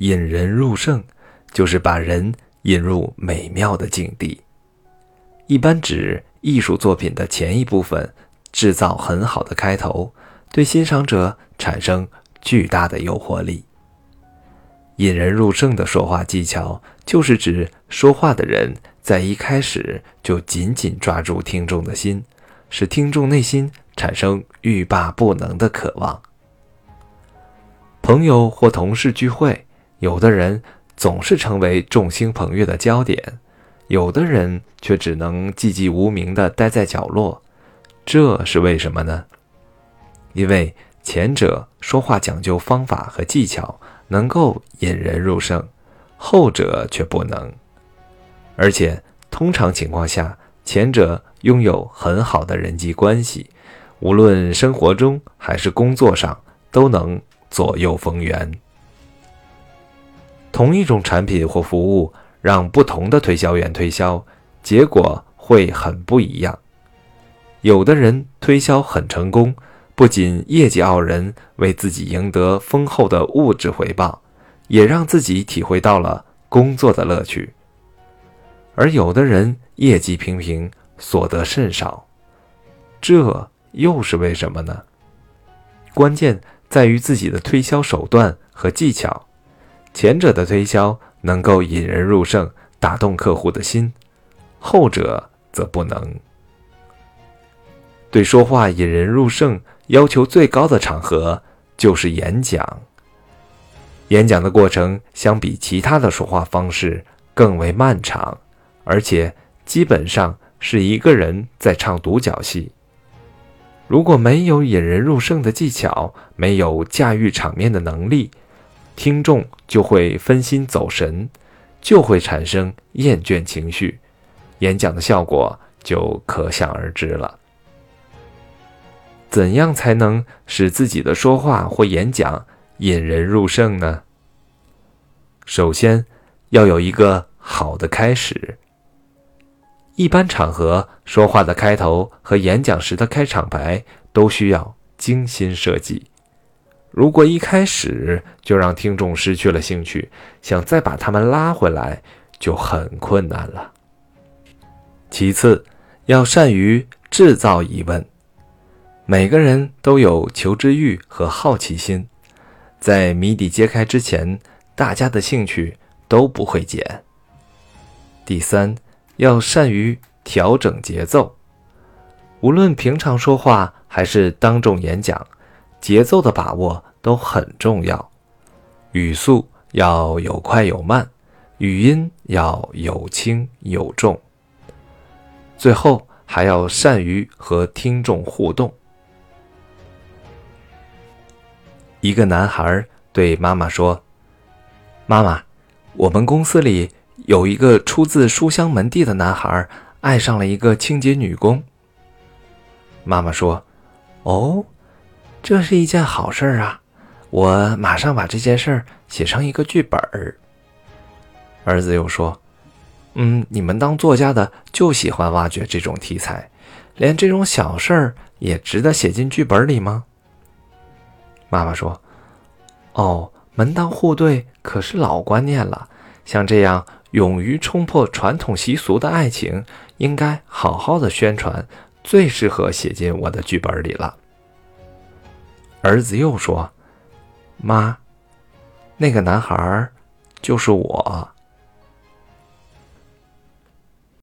引人入胜，就是把人引入美妙的境地。一般指艺术作品的前一部分制造很好的开头，对欣赏者产生巨大的诱惑力。引人入胜的说话技巧，就是指说话的人在一开始就紧紧抓住听众的心，使听众内心产生欲罢不能的渴望。朋友或同事聚会，有的人总是成为众星捧月的焦点。有的人却只能寂寂无名地待在角落，这是为什么呢？因为前者说话讲究方法和技巧，能够引人入胜，后者却不能。而且通常情况下，前者拥有很好的人际关系，无论生活中还是工作上，都能左右逢源。同一种产品或服务。让不同的推销员推销，结果会很不一样。有的人推销很成功，不仅业绩傲人，为自己赢得丰厚的物质回报，也让自己体会到了工作的乐趣。而有的人业绩平平，所得甚少，这又是为什么呢？关键在于自己的推销手段和技巧。前者的推销。能够引人入胜，打动客户的心，后者则不能。对说话引人入胜要求最高的场合就是演讲。演讲的过程相比其他的说话方式更为漫长，而且基本上是一个人在唱独角戏。如果没有引人入胜的技巧，没有驾驭场面的能力。听众就会分心走神，就会产生厌倦情绪，演讲的效果就可想而知了。怎样才能使自己的说话或演讲引人入胜呢？首先，要有一个好的开始。一般场合说话的开头和演讲时的开场白都需要精心设计。如果一开始就让听众失去了兴趣，想再把他们拉回来就很困难了。其次，要善于制造疑问。每个人都有求知欲和好奇心，在谜底揭开之前，大家的兴趣都不会减。第三，要善于调整节奏。无论平常说话还是当众演讲。节奏的把握都很重要，语速要有快有慢，语音要有轻有重。最后还要善于和听众互动。一个男孩对妈妈说：“妈妈，我们公司里有一个出自书香门第的男孩，爱上了一个清洁女工。”妈妈说：“哦。”这是一件好事啊！我马上把这件事写成一个剧本儿。儿子又说：“嗯，你们当作家的就喜欢挖掘这种题材，连这种小事儿也值得写进剧本里吗？”妈妈说：“哦，门当户对可是老观念了，像这样勇于冲破传统习俗的爱情，应该好好的宣传，最适合写进我的剧本里了。”儿子又说：“妈，那个男孩儿就是我。”